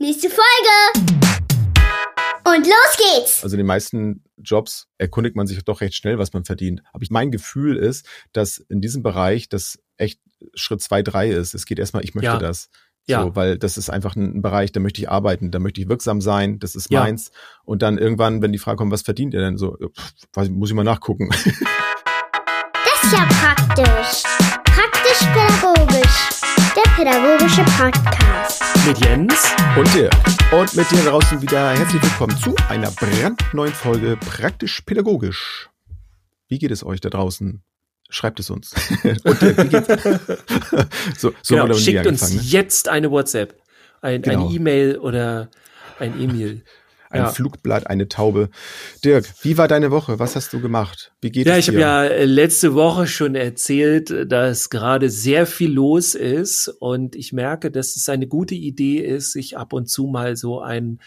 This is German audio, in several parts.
Nächste Folge! Und los geht's! Also in den meisten Jobs erkundigt man sich doch recht schnell, was man verdient. Aber mein Gefühl ist, dass in diesem Bereich das echt Schritt zwei, drei ist. Es geht erstmal, ich möchte Ja. das. Ja. So, weil das ist einfach ein, ein Bereich, da möchte ich arbeiten, da möchte ich wirksam sein, das ist Ja. meins. Und dann irgendwann, wenn die Frage kommt, was verdient ihr denn? So, pff, muss ich mal nachgucken. Das ist ja praktisch. Praktisch-pädagogisch. Der pädagogische Podcast. Mit Jens. Und dir. Und mit dir draußen wieder herzlich willkommen zu einer brandneuen Folge Praktisch Pädagogisch. Wie geht es euch da draußen? Schreibt es uns. Und dir, wie geht's? so, so genau, schickt uns ne? jetzt eine WhatsApp, ein, Genau. eine E-Mail oder ein E-Mail. Ein Ja. Flugblatt, eine Taube. Dirk, wie war deine Woche? Was hast du gemacht? Wie geht Ja, es ich habe dir? ja äh, letzte Woche schon erzählt, dass gerade sehr viel los ist und ich merke, dass es eine gute Idee ist, sich ab und zu mal so ein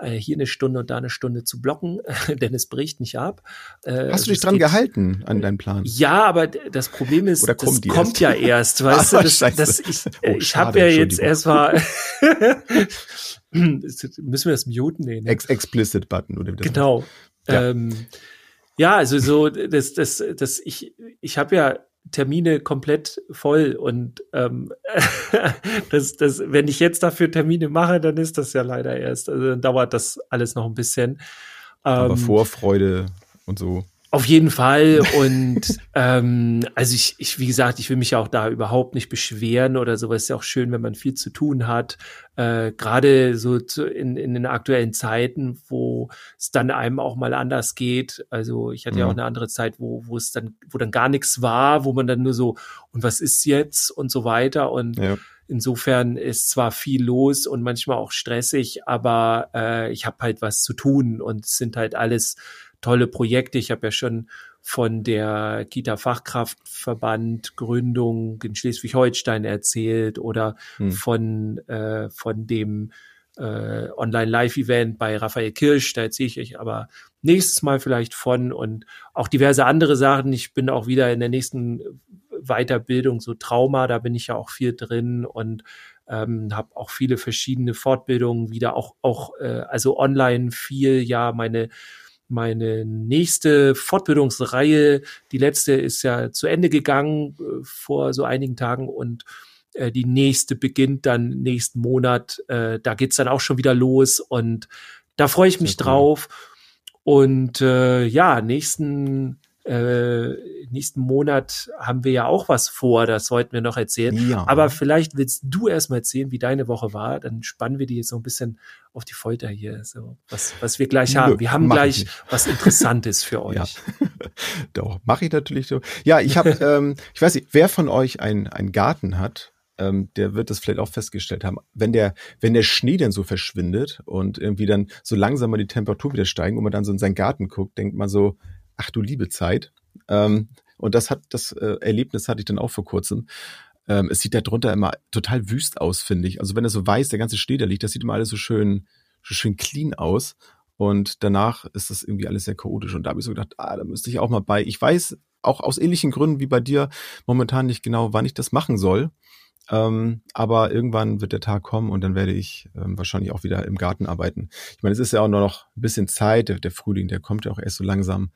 äh, hier eine Stunde und da eine Stunde zu blocken, denn es bricht nicht ab. Äh, Hast du dich es dran gehalten an deinen Plan? Ja, aber das Problem ist, Oder das kommt die kommt erst? ja erst, weißt Ah, du, das, das ich, Oh, ich habe ja jetzt erstmal müssen wir das muten? Nee, ne? Ex explicit Button oder wie das Genau. Ja. Ja. Ähm, ja, also so, das, das, das, ich, ich habe ja Termine komplett voll und ähm, das, das, wenn ich jetzt dafür Termine mache, dann ist das ja leider erst. Also dann dauert das alles noch ein bisschen. Aber Ähm, Vorfreude und so. Auf jeden Fall. Und ähm, also ich, ich, wie gesagt, ich will mich ja auch da überhaupt nicht beschweren oder sowas. Ist ja auch schön, wenn man viel zu tun hat. Äh, Gerade so zu, in, in den aktuellen Zeiten, wo es dann einem auch mal anders geht. Also ich hatte ja Mhm. auch eine andere Zeit, wo, wo es dann, wo dann gar nichts war, wo man dann nur so, und was ist jetzt und so weiter. Und Ja. Insofern ist zwar viel los und manchmal auch stressig, aber äh, ich habe halt was zu tun und es sind halt alles tolle Projekte. Ich habe ja schon von der Kita-Fachkraftverband Gründung in Schleswig-Holstein erzählt oder Hm. von, äh, von dem äh, Online-Live-Event bei Raphael Kirsch. Da erzähle ich euch aber nächstes Mal vielleicht von und auch diverse andere Sachen. Ich bin auch wieder in der nächsten Weiterbildung, so Trauma, da bin ich ja auch viel drin und ähm, habe auch viele verschiedene Fortbildungen wieder, auch, auch äh, also online viel, ja, meine meine nächste Fortbildungsreihe, die letzte ist ja zu Ende gegangen äh, vor so einigen Tagen und äh, die nächste beginnt dann nächsten Monat. Äh, da geht's dann auch schon wieder los und da freue ich Sehr mich cool. drauf. Und äh, ja, nächsten äh, nächsten Monat haben wir ja auch was vor, das sollten wir noch erzählen. Ja. Aber vielleicht willst du erst mal erzählen, wie deine Woche war, dann spannen wir die jetzt so ein bisschen auf die Folter hier, so was, was wir gleich haben. Wir haben mach gleich was Interessantes für euch. Ja. Doch, mache ich natürlich so. Ja, ich habe, ähm, ich weiß nicht, wer von euch einen einen Garten hat, ähm, der wird das vielleicht auch festgestellt haben. Wenn der, wenn der Schnee dann so verschwindet und irgendwie dann so langsam mal die Temperatur wieder steigen und man dann so in seinen Garten guckt, denkt man so, ach du liebe Zeit. Ähm, und das hat, das äh, Erlebnis hatte ich dann auch vor kurzem. Ähm, es sieht da drunter immer total wüst aus, finde ich. Also wenn er so weiß, der ganze Schnee da liegt, das sieht immer alles so schön, so schön clean aus. Und danach ist das irgendwie alles sehr chaotisch. Und da habe ich so gedacht, ah, da müsste ich auch mal bei. Ich weiß auch aus ähnlichen Gründen wie bei dir momentan nicht genau, wann ich das machen soll. Ähm, aber irgendwann wird der Tag kommen und dann werde ich ähm, wahrscheinlich auch wieder im Garten arbeiten. Ich meine, es ist ja auch nur noch ein bisschen Zeit. Der, der Frühling, der kommt ja auch erst so langsam.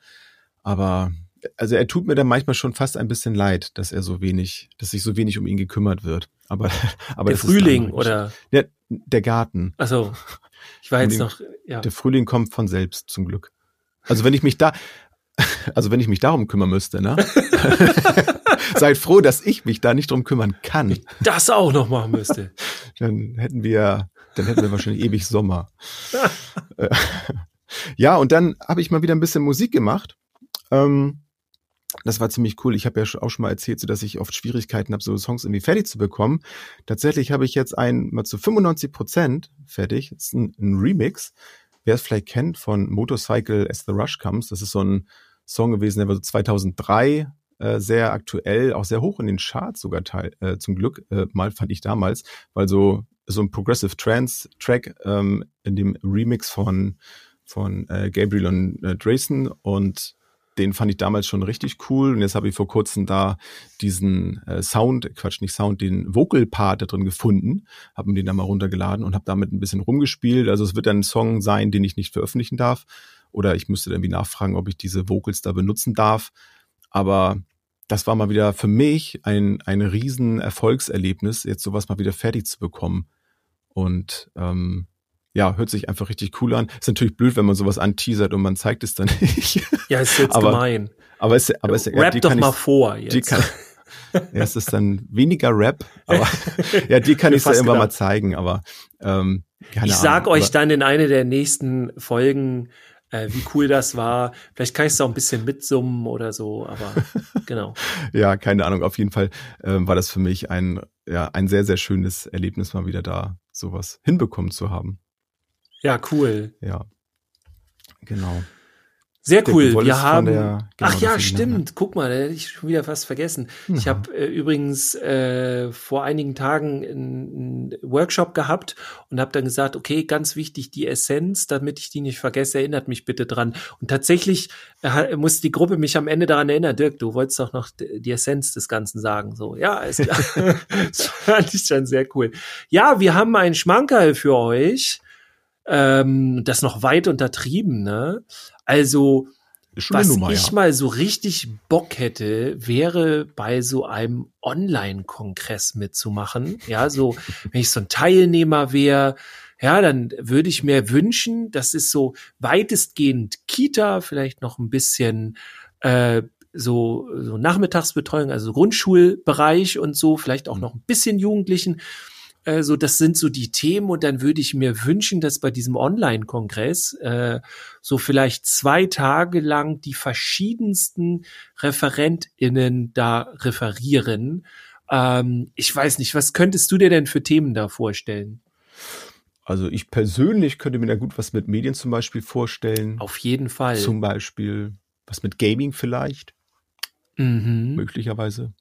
Aber also er tut mir dann manchmal schon fast ein bisschen leid, dass er so wenig, dass sich so wenig um ihn gekümmert wird. Aber, aber Der Frühling oder der, der Garten. also ich war jetzt Frühling. noch ja. Der Frühling kommt von selbst, zum Glück. Also wenn ich mich da, also wenn ich mich darum kümmern müsste, ne? Seid froh, dass ich mich da nicht drum kümmern kann. das auch noch machen müsste. Dann hätten wir, dann hätten wir wahrscheinlich ewig Sommer. Äh, ja, und dann habe ich mal wieder ein bisschen Musik gemacht. Ähm, das war ziemlich cool. Ich habe ja auch schon mal erzählt, so dass ich oft Schwierigkeiten habe, so Songs irgendwie fertig zu bekommen. Tatsächlich habe ich jetzt einen mal zu 95 Prozent fertig. Das ist ein, ein Remix. Wer es vielleicht kennt von Motorcycle as the Rush Comes. Das ist so ein Song gewesen, der war so 2003 äh, sehr aktuell, auch sehr hoch in den Charts sogar teil, äh, zum Glück äh, mal fand ich damals, weil so so ein Progressive Trance Track ähm, in dem Remix von von äh, Gabriel und äh, Drayson und den fand ich damals schon richtig cool und jetzt habe ich vor kurzem da diesen äh, Sound, Quatsch, nicht Sound, den Vocal-Part da drin gefunden, habe mir den da mal runtergeladen und habe damit ein bisschen rumgespielt. Also es wird ein Song sein, den ich nicht veröffentlichen darf oder ich müsste irgendwie nachfragen, ob ich diese Vocals da benutzen darf. Aber das war mal wieder für mich ein, ein riesen Erfolgserlebnis, jetzt sowas mal wieder fertig zu bekommen. Und ähm, ja, hört sich einfach richtig cool an. Ist natürlich blöd, wenn man sowas anteasert und man zeigt es dann nicht. Ja, ist jetzt aber, gemein. Aber es, aber es, Rap die doch mal ich, vor jetzt. Die kann, ja, es ist dann weniger Rap, aber ja, die kann ich ja irgendwann mal zeigen, aber ähm, keine ich sag Ahnung, euch dann in einer der nächsten Folgen, äh, wie cool das war. Vielleicht kann ich es auch ein bisschen mitsummen oder so, aber genau. Ja, keine Ahnung. Auf jeden Fall ähm, war das für mich ein, ja, ein sehr, sehr schönes Erlebnis, mal wieder da sowas hinbekommen zu haben. Ja, cool. Ja. Genau. Sehr cool. wolltest Wir haben. der- genau, Ach ja, stimmt. Guck mal, da hätte ich schon wieder fast vergessen. Ich Ja. habe äh, übrigens äh, vor einigen Tagen einen Workshop gehabt und habe dann gesagt, okay, ganz wichtig, die Essenz, damit ich die nicht vergesse, erinnert mich bitte dran. Und tatsächlich äh, muss die Gruppe mich am Ende daran erinnern, Dirk, du wolltest doch noch die Essenz des Ganzen sagen. So, ja, ist klar. das fand ich schon sehr cool. Ja, wir haben einen Schmankerl für euch. Ähm, das noch weit untertrieben, ne? Also, was Nummer, ich ja. mal so richtig Bock hätte, wäre bei so einem Online-Kongress mitzumachen. Ja, so, wenn ich so ein Teilnehmer wäre, ja, dann würde ich mir wünschen, das ist so weitestgehend Kita, vielleicht noch ein bisschen äh, so, so Nachmittagsbetreuung, also Grundschulbereich und so, vielleicht auch noch ein bisschen Jugendlichen. Äh, so, das sind so die Themen und dann würde ich mir wünschen, dass bei diesem Online-Kongress äh, so vielleicht zwei Tage lang die verschiedensten ReferentInnen da referieren. Ähm, ich weiß nicht, was könntest du dir denn für Themen da vorstellen? Also ich persönlich könnte mir da gut was mit Medien zum Beispiel vorstellen. Auf jeden Fall. Zum Beispiel was mit Gaming vielleicht, mhm. möglicherweise.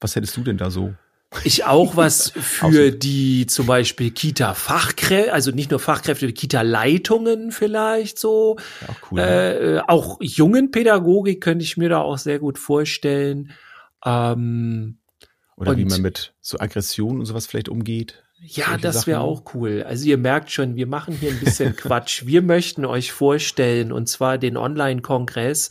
Was hättest du denn da so? Ich auch was für die zum Beispiel Kita-Fachkräfte, also nicht nur Fachkräfte, Kita-Leitungen vielleicht so. Ja, auch cool. ne? Äh, auch jungen Pädagogik könnte ich mir da auch sehr gut vorstellen. Ähm, Oder wie man mit so Aggression und sowas vielleicht umgeht. ja, das wäre auch cool. Also ihr merkt schon, wir machen hier ein bisschen Quatsch. Wir möchten euch vorstellen, und zwar den Online-Kongress,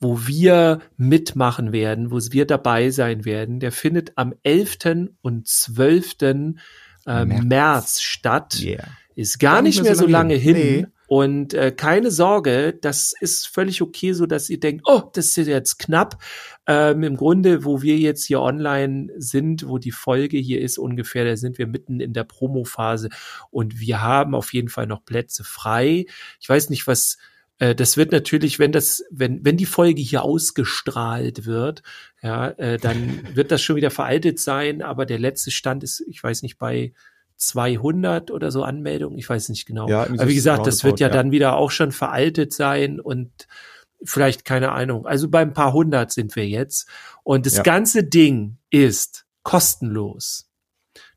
wo wir mitmachen werden, wo wir dabei sein werden. Der findet am 11. und 12. Äh, März. März. statt. Yeah. Ist gar, nicht mehr so lange hin. Nee. Und äh, keine Sorge, das ist völlig okay, so dass ihr denkt, oh, das ist jetzt knapp. Ähm, Im Grunde, wo wir jetzt hier online sind, wo die Folge hier ist ungefähr, da sind wir mitten in der Promophase und wir haben auf jeden Fall noch Plätze frei. Ich weiß nicht, was äh, das wird natürlich, wenn das, wenn, wenn die Folge hier ausgestrahlt wird, ja, äh, dann wird das schon wieder veraltet sein, aber der letzte Stand ist, ich weiß nicht, bei 200 oder so Anmeldungen, ich weiß nicht genau. Ja, aber wie gesagt, das wird ja, ja. dann wieder auch schon veraltet sein und vielleicht keine Ahnung. Also bei ein paar hundert sind wir jetzt und das Ja. ganze Ding ist kostenlos.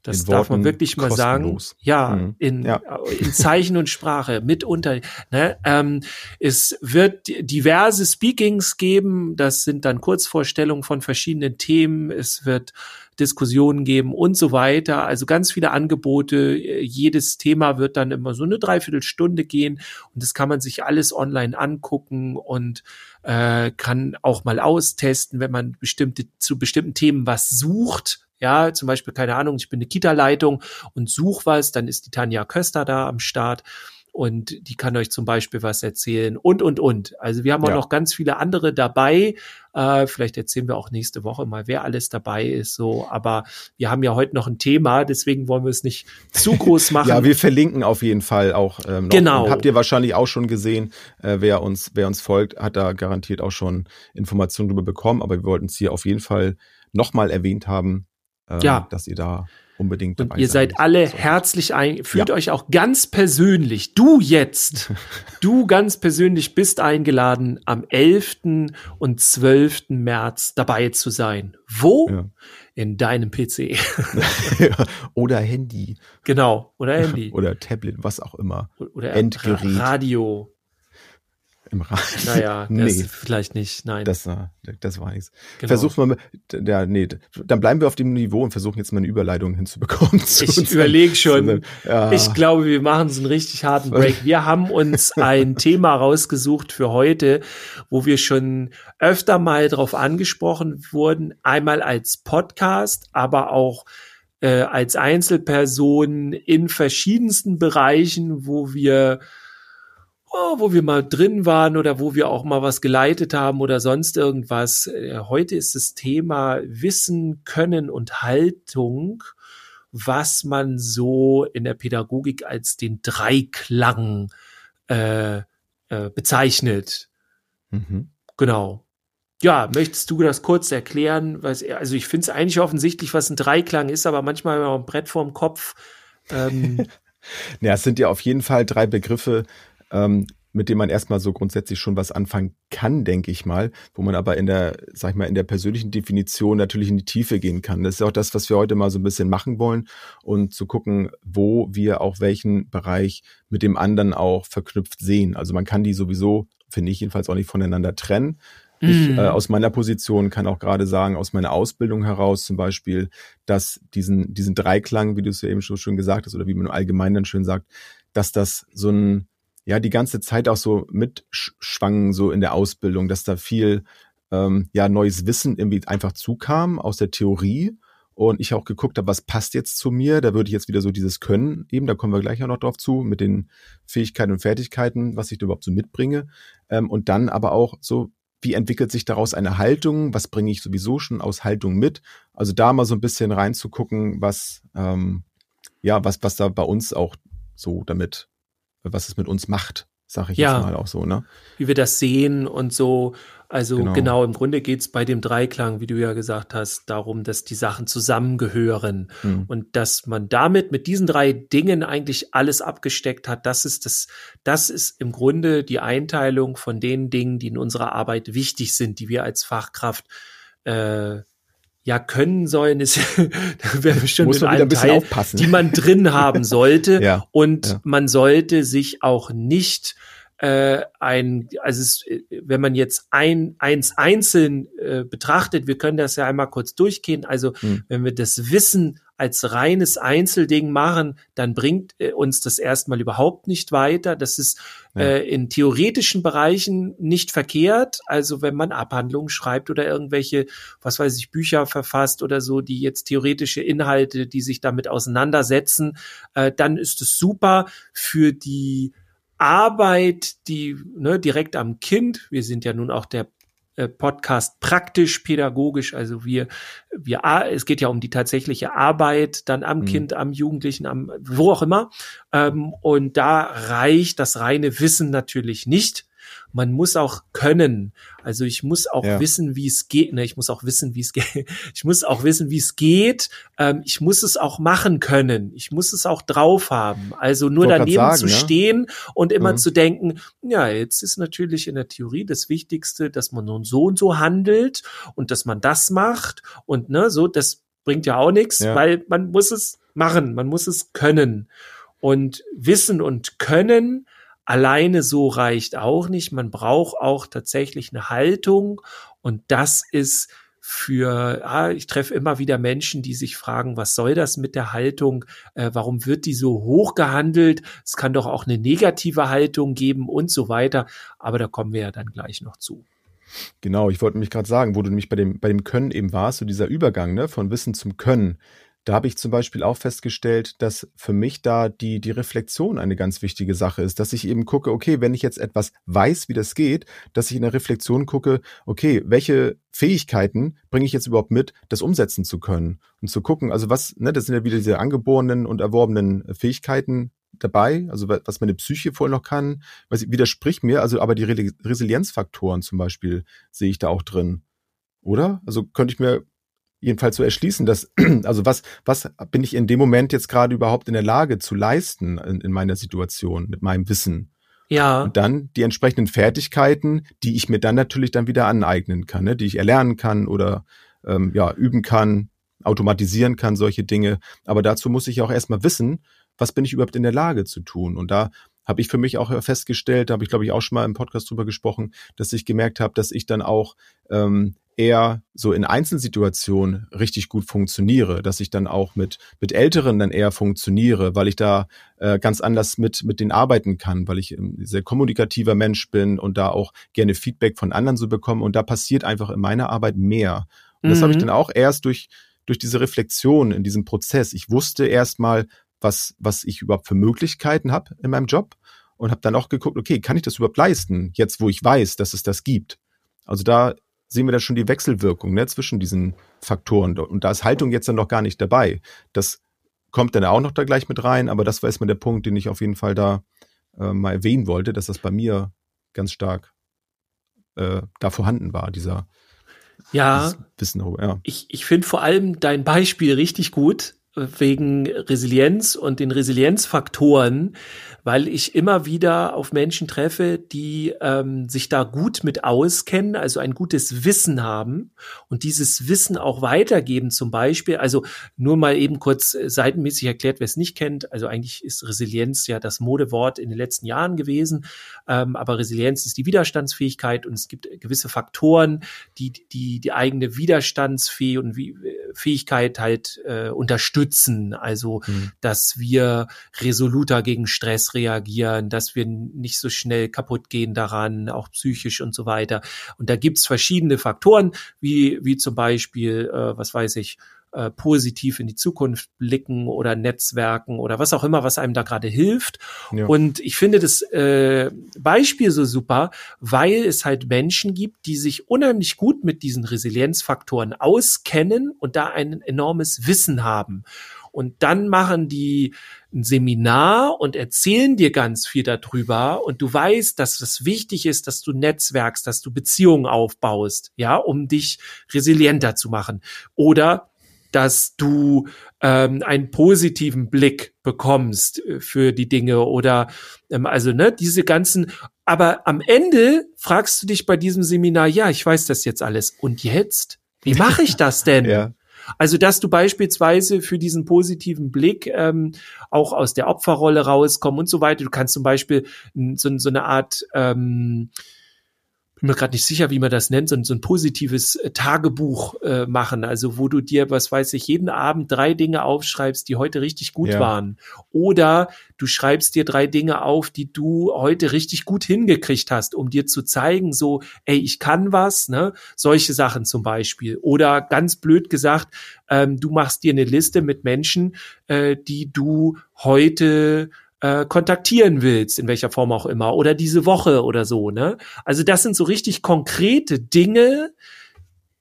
Das In darf man Worten wirklich mal sagen. kostenlos. Ja, Mhm. in, Ja. in Zeichen und Sprache mitunter. Ne? Ähm, es wird diverse Speakings geben. Das sind dann Kurzvorstellungen von verschiedenen Themen. Es wird Diskussionen geben und so weiter. Also ganz viele Angebote. Jedes Thema wird dann immer so eine Dreiviertelstunde gehen und das kann man sich alles online angucken und äh, kann auch mal austesten, wenn man bestimmte zu bestimmten Themen was sucht. Ja, zum Beispiel, keine Ahnung, ich bin eine Kita-Leitung und suche was, dann ist die Tanja Köster da am Start und die kann euch zum Beispiel was erzählen und, und, und. Also wir haben auch Ja. noch ganz viele andere dabei. Äh, vielleicht erzählen wir auch nächste Woche mal, wer alles dabei ist, so. Aber wir haben ja heute noch ein Thema, deswegen wollen wir es nicht zu groß machen. Ja, wir verlinken auf jeden Fall auch. Ähm, noch. Genau. Und habt ihr wahrscheinlich auch schon gesehen, äh, wer uns, wer uns folgt, hat da garantiert auch schon Informationen darüber bekommen. Aber wir wollten es hier auf jeden Fall nochmal erwähnt haben, ähm, Ja. dass ihr da unbedingt Und dabei ihr sein seid alle sollt. herzlich ein, fühlt Ja. euch auch ganz persönlich, du jetzt, du ganz persönlich bist eingeladen, am 11. und 12. März dabei zu sein. Wo? Ja. In deinem PC. Oder Handy genau. Oder Handy. oder Tablet, was auch immer. Oder Endgerät. Radio. Im Rad. Naja, nee. vielleicht nicht, nein. Das, das war nichts. Genau. Versuch mal, ja, nee, dann bleiben wir auf dem Niveau und versuchen jetzt mal eine Überleitung hinzubekommen. Zu ich überlege schon. Ja. Ich glaube, wir machen so einen richtig harten Break. Wir haben uns ein Thema rausgesucht für heute, wo wir schon öfter mal drauf angesprochen wurden. Einmal als Podcast, aber auch äh, als Einzelperson in verschiedensten Bereichen, wo wir oh, wo wir mal drin waren oder wo wir auch mal was geleitet haben oder sonst irgendwas. Äh, heute ist das Thema Wissen, Können und Haltung, was man so in der Pädagogik als den Dreiklang äh, äh, bezeichnet. Mhm. Genau. Ja, möchtest du das kurz erklären? Also ich finde es eigentlich offensichtlich, was ein Dreiklang ist, aber manchmal wenn man ein Brett vorm Kopf. Ähm, ja, es sind ja auf jeden Fall drei Begriffe, ähm, mit dem man erstmal so grundsätzlich schon was anfangen kann, denke ich mal, wo man aber in der, sag ich mal, in der persönlichen Definition natürlich in die Tiefe gehen kann. Das ist auch das, was wir heute mal so ein bisschen machen wollen und zu gucken, wo wir auch welchen Bereich mit dem anderen auch verknüpft sehen. Also man kann die sowieso, finde ich jedenfalls auch nicht voneinander trennen. Ich mm. äh, aus meiner Position kann auch gerade sagen, aus meiner Ausbildung heraus zum Beispiel, dass diesen, diesen Dreiklang, wie du es ja eben schon schön gesagt hast, oder wie man allgemein dann schön sagt, dass das so ein, ja die ganze Zeit auch so mitschwangen, so in der Ausbildung, dass da viel ähm, ja neues Wissen irgendwie einfach zukam aus der Theorie und ich auch geguckt habe, was passt jetzt zu mir. Da würde ich jetzt wieder so dieses Können eben, da kommen wir gleich auch noch drauf zu, mit den Fähigkeiten und Fertigkeiten, was ich da überhaupt so mitbringe. Ähm, und dann aber auch so, wie entwickelt sich daraus eine Haltung? Was bringe ich sowieso schon aus Haltung mit? Also da mal so ein bisschen reinzugucken, was ähm, ja, was, was da bei uns auch so damit was es mit uns macht, sage ich ja, jetzt mal auch so, ne? Wie wir das sehen und so. Also genau, genau im Grunde geht's bei dem Dreiklang, wie du ja gesagt hast, darum, dass die Sachen zusammengehören mhm. und dass man damit mit diesen drei Dingen eigentlich alles abgesteckt hat. Das ist das, das ist im Grunde die Einteilung von den Dingen, die in unserer Arbeit wichtig sind, die wir als Fachkraft äh, ja können sollen, ist da wäre bestimmt Muss man ein Teil, aufpassen. die man drin haben sollte. ja, und ja. man sollte sich auch nicht äh, ein, also es, wenn man jetzt ein eins einzeln äh, betrachtet, wir können das ja einmal kurz durchgehen. Also hm. wenn wir das Wissen als reines Einzelding machen, dann bringt äh, uns das erstmal überhaupt nicht weiter. Das ist ja. äh, in theoretischen Bereichen nicht verkehrt. Also wenn man Abhandlungen schreibt oder irgendwelche, was weiß ich, Bücher verfasst oder so, die jetzt theoretische Inhalte, die sich damit auseinandersetzen, äh, dann ist es super für die Arbeit, die ne, direkt am Kind, wir sind ja nun auch der Podcast praktisch pädagogisch. Also wir, wir, es geht ja um die tatsächliche Arbeit dann am mhm. Kind, am Jugendlichen, am wo auch immer. Ähm, und da reicht das reine Wissen natürlich nicht man muss auch können. Also ich muss auch ja. wissen, wie es geht. Ne, ich muss auch wissen, wie es geht. Ich muss auch wissen, wie es geht. Ähm, ich muss es auch machen können. Ich muss es auch drauf haben. Also nur daneben sagen, zu stehen ja? und immer mhm. zu denken, ja, jetzt ist natürlich in der Theorie das Wichtigste, dass man nun so und so handelt und dass man das macht und ne, so, das bringt ja auch nichts, ja. weil man muss es machen, man muss es können. Und Wissen und Können alleine so reicht auch nicht. Man braucht auch tatsächlich eine Haltung und das ist für, ah, ich treffe immer wieder Menschen, die sich fragen, was soll das mit der Haltung? Äh, warum wird die so hoch gehandelt? Es kann doch auch eine negative Haltung geben und so weiter. Aber da kommen wir ja dann gleich noch zu. Genau, ich wollte mich gerade sagen, wo du nämlich bei dem, bei dem Können eben warst, so dieser Übergang ne, von Wissen zum Können. Da habe ich zum Beispiel auch festgestellt, dass für mich da die, die Reflexion eine ganz wichtige Sache ist, dass ich eben gucke, okay, wenn ich jetzt etwas weiß, wie das geht, dass ich in der Reflexion gucke, okay, welche Fähigkeiten bringe ich jetzt überhaupt mit, das umsetzen zu können und zu gucken, also was, ne, das sind ja wieder diese angeborenen und erworbenen Fähigkeiten dabei, also was meine Psyche voll noch kann, was widerspricht mir, also aber die Resilienzfaktoren zum Beispiel sehe ich da auch drin. Oder? Also könnte ich mir jedenfalls so erschließen, dass, also was, was bin ich in dem Moment jetzt gerade überhaupt in der Lage zu leisten in, in meiner Situation mit meinem Wissen? Ja. Und dann die entsprechenden Fertigkeiten, die ich mir dann natürlich dann wieder aneignen kann, ne? die ich erlernen kann oder ähm, ja, üben kann, automatisieren kann, solche Dinge. Aber dazu muss ich auch erstmal wissen, was bin ich überhaupt in der Lage zu tun? Und da habe ich für mich auch festgestellt, da habe ich glaube ich auch schon mal im Podcast drüber gesprochen, dass ich gemerkt habe, dass ich dann auch ähm, eher so in Einzelsituationen richtig gut funktioniere, dass ich dann auch mit mit Älteren dann eher funktioniere, weil ich da äh, ganz anders mit mit denen arbeiten kann, weil ich ein sehr kommunikativer Mensch bin und da auch gerne Feedback von anderen so bekomme und da passiert einfach in meiner Arbeit mehr. Und das mhm. habe ich dann auch erst durch durch diese Reflexion in diesem Prozess. Ich wusste erstmal, was was ich überhaupt für Möglichkeiten habe in meinem Job und habe dann auch geguckt, okay, kann ich das überhaupt leisten, jetzt wo ich weiß, dass es das gibt. Also da sehen wir da schon die Wechselwirkung ne, zwischen diesen Faktoren. Und da ist Haltung jetzt dann noch gar nicht dabei. Das kommt dann auch noch da gleich mit rein, aber das war erstmal der Punkt, den ich auf jeden Fall da äh, mal erwähnen wollte, dass das bei mir ganz stark äh, da vorhanden war, dieser ja, Wissen. Ja. Ich, ich finde vor allem dein Beispiel richtig gut, wegen Resilienz und den Resilienzfaktoren, weil ich immer wieder auf Menschen treffe, die ähm, sich da gut mit auskennen, also ein gutes Wissen haben und dieses Wissen auch weitergeben zum Beispiel. Also nur mal eben kurz äh, seitenmäßig erklärt, wer es nicht kennt. Also eigentlich ist Resilienz ja das Modewort in den letzten Jahren gewesen, ähm, aber Resilienz ist die Widerstandsfähigkeit und es gibt gewisse Faktoren, die die, die eigene Widerstandsfähigkeit äh, halt äh, unterstützen. Also, mhm. dass wir resoluter gegen Stress reagieren, dass wir nicht so schnell kaputt gehen daran, auch psychisch und so weiter. Und da gibt's verschiedene Faktoren, wie, wie zum Beispiel, äh, was weiß ich, äh, positiv in die Zukunft blicken oder Netzwerken oder was auch immer, was einem da gerade hilft. Ja. Und ich finde das äh, Beispiel so super, weil es halt Menschen gibt, die sich unheimlich gut mit diesen Resilienzfaktoren auskennen und da ein enormes Wissen haben. Und dann machen die ein Seminar und erzählen dir ganz viel darüber und du weißt, dass es wichtig ist, dass du netzwerkst, dass du Beziehungen aufbaust, ja, um dich resilienter zu machen. Oder dass du ähm, einen positiven Blick bekommst äh, für die Dinge oder ähm, also ne diese ganzen aber am Ende fragst du dich bei diesem Seminar ja ich weiß das jetzt alles und jetzt wie mache ich das denn ja. Also, dass du beispielsweise für diesen positiven Blick ähm, auch aus der Opferrolle rauskommen und so weiter. Du kannst zum Beispiel so, so eine Art ähm, bin mir gerade nicht sicher, wie man das nennt, so, so ein positives äh, Tagebuch äh, machen, also wo du dir, was weiß ich, jeden Abend drei Dinge aufschreibst, die heute richtig gut ja. waren. Oder du schreibst dir drei Dinge auf, die du heute richtig gut hingekriegt hast, um dir zu zeigen, so, ey, ich kann was, ne? Solche Sachen zum Beispiel. Oder ganz blöd gesagt, ähm, du machst dir eine Liste mit Menschen, äh, die du heute äh, kontaktieren willst, in welcher Form auch immer, oder diese Woche oder so, ne? Also das sind so richtig konkrete Dinge,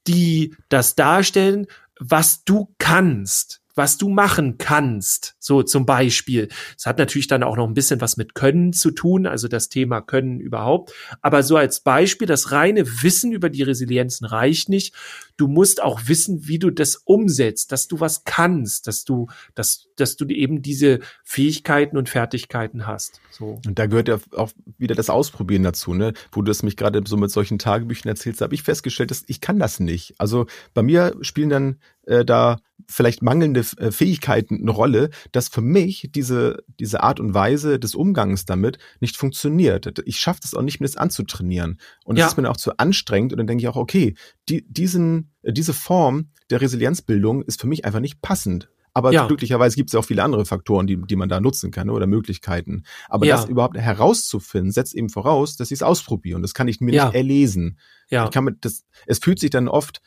die das darstellen, was du kannst was du machen kannst. So zum Beispiel. Es hat natürlich dann auch noch ein bisschen was mit Können zu tun, also das Thema Können überhaupt. Aber so als Beispiel, das reine Wissen über die Resilienzen reicht nicht. Du musst auch wissen, wie du das umsetzt, dass du was kannst, dass du, dass, dass du eben diese Fähigkeiten und Fertigkeiten hast. So. Und da gehört ja auch wieder das Ausprobieren dazu, ne? Wo du es mich gerade so mit solchen Tagebüchern erzählst, habe ich festgestellt, dass ich kann das nicht. Also bei mir spielen dann äh, da vielleicht mangelnde äh, Fähigkeiten eine Rolle, dass für mich diese, diese Art und Weise des Umgangs damit nicht funktioniert. Ich schaffe es auch nicht, mir das anzutrainieren. Und das ja. ist mir auch zu anstrengend. Und dann denke ich auch, okay, die, diesen, diese Form der Resilienzbildung ist für mich einfach nicht passend. Aber ja. glücklicherweise gibt es ja auch viele andere Faktoren, die, die man da nutzen kann oder Möglichkeiten. Aber ja. das überhaupt herauszufinden, setzt eben voraus, dass ich es ausprobiere. Und das kann ich mir ja. nicht erlesen. Ja. Ich kann mit das, es fühlt sich dann oft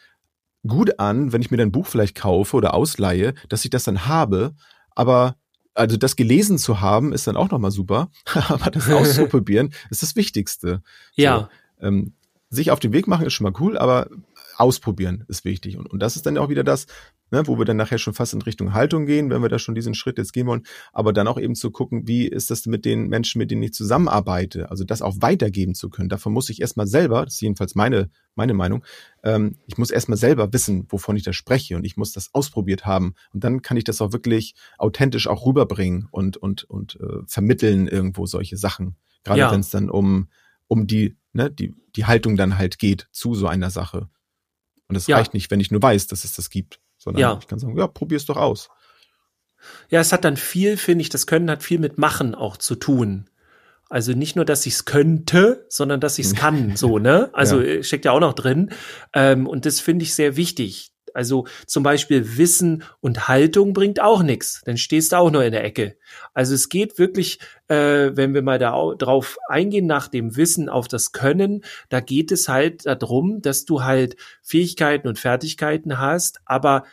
gut an, wenn ich mir dein Buch vielleicht kaufe oder ausleihe, dass ich das dann habe, aber also das gelesen zu haben, ist dann auch nochmal super, aber das auszuprobieren ist das Wichtigste. Ja. So, ähm, sich auf den Weg machen ist schon mal cool, aber ausprobieren ist wichtig. Und, und das ist dann auch wieder das, ne, wo wir dann nachher schon fast in Richtung Haltung gehen, wenn wir da schon diesen Schritt jetzt gehen wollen, aber dann auch eben zu gucken, wie ist das mit den Menschen, mit denen ich zusammenarbeite, also das auch weitergeben zu können. Davon muss ich erstmal selber, das ist jedenfalls meine, meine Meinung, ähm, ich muss erstmal selber wissen, wovon ich da spreche und ich muss das ausprobiert haben und dann kann ich das auch wirklich authentisch auch rüberbringen und, und, und äh, vermitteln irgendwo solche Sachen. Gerade ja. wenn es dann um, um die, ne, die, die Haltung dann halt geht zu so einer Sache. Und es ja. reicht nicht, wenn ich nur weiß, dass es das gibt sondern ja. ich kann sagen, ja, probier's doch aus. Ja, es hat dann viel, finde ich, das Können hat viel mit Machen auch zu tun. Also nicht nur, dass ich es könnte, sondern dass ich es kann, so, ne? Also ja. steckt ja auch noch drin. Ähm, und das finde ich sehr wichtig. Also zum Beispiel Wissen und Haltung bringt auch nichts. Dann stehst du auch nur in der Ecke. Also es geht wirklich, äh, wenn wir mal da drauf eingehen, nach dem Wissen auf das Können, da geht es halt darum, dass du halt Fähigkeiten und Fertigkeiten hast, aber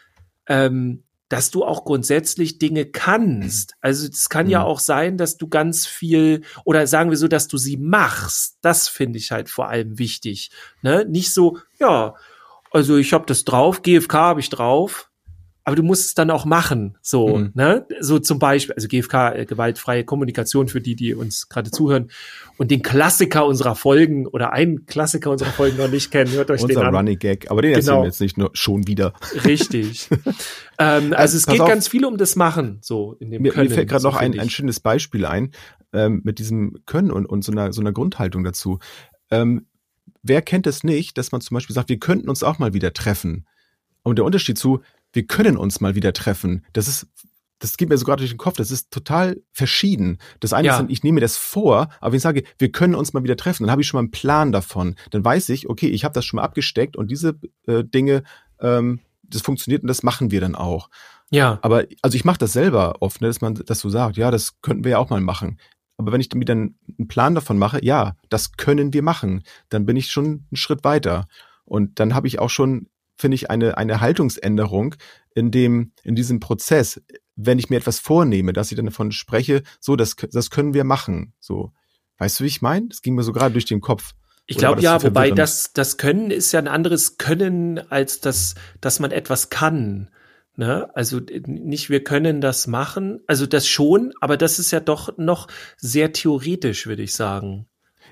ähm, dass du auch grundsätzlich Dinge kannst. Also es kann mhm. ja auch sein, dass du ganz viel oder sagen wir so, dass du sie machst. Das finde ich halt vor allem wichtig. Ne? Nicht so, ja, also ich habe das drauf, GFK habe ich drauf, aber du musst es dann auch machen, so, mhm. ne? So zum Beispiel, also GFK, äh, gewaltfreie Kommunikation für die, die uns gerade zuhören und den Klassiker unserer Folgen oder einen Klassiker unserer Folgen noch nicht kennen, hört euch Unser den an. Running Gag, aber den genau. erzählen wir jetzt nicht nur schon wieder. Richtig. ähm, also, also es geht auf, ganz viel um das Machen, so in dem mir, Können. Mir fällt gerade so noch ein, ein schönes Beispiel ein ähm, mit diesem Können und, und so einer so einer Grundhaltung dazu. Ähm, wer kennt es nicht, dass man zum Beispiel sagt, wir könnten uns auch mal wieder treffen? Und der Unterschied zu, wir können uns mal wieder treffen, das ist, das geht mir sogar durch den Kopf, das ist total verschieden. Das eine ja. ist, ich nehme mir das vor, aber wenn ich sage, wir können uns mal wieder treffen, dann habe ich schon mal einen Plan davon. Dann weiß ich, okay, ich habe das schon mal abgesteckt und diese äh, Dinge, ähm, das funktioniert und das machen wir dann auch. Ja. Aber also ich mache das selber oft, ne, dass man das so sagt, ja, das könnten wir ja auch mal machen. Aber wenn ich dann wieder einen Plan davon mache, ja, das können wir machen, dann bin ich schon einen Schritt weiter. Und dann habe ich auch schon, finde ich, eine, eine Haltungsänderung in dem, in diesem Prozess, wenn ich mir etwas vornehme, dass ich dann davon spreche, so, das, das können wir machen. So. Weißt du, wie ich meine? Das ging mir so gerade durch den Kopf. Ich glaube ja, wobei das, das Können ist ja ein anderes Können als das, dass man etwas kann. Ne? Also nicht, wir können das machen, also das schon, aber das ist ja doch noch sehr theoretisch, würde ich sagen.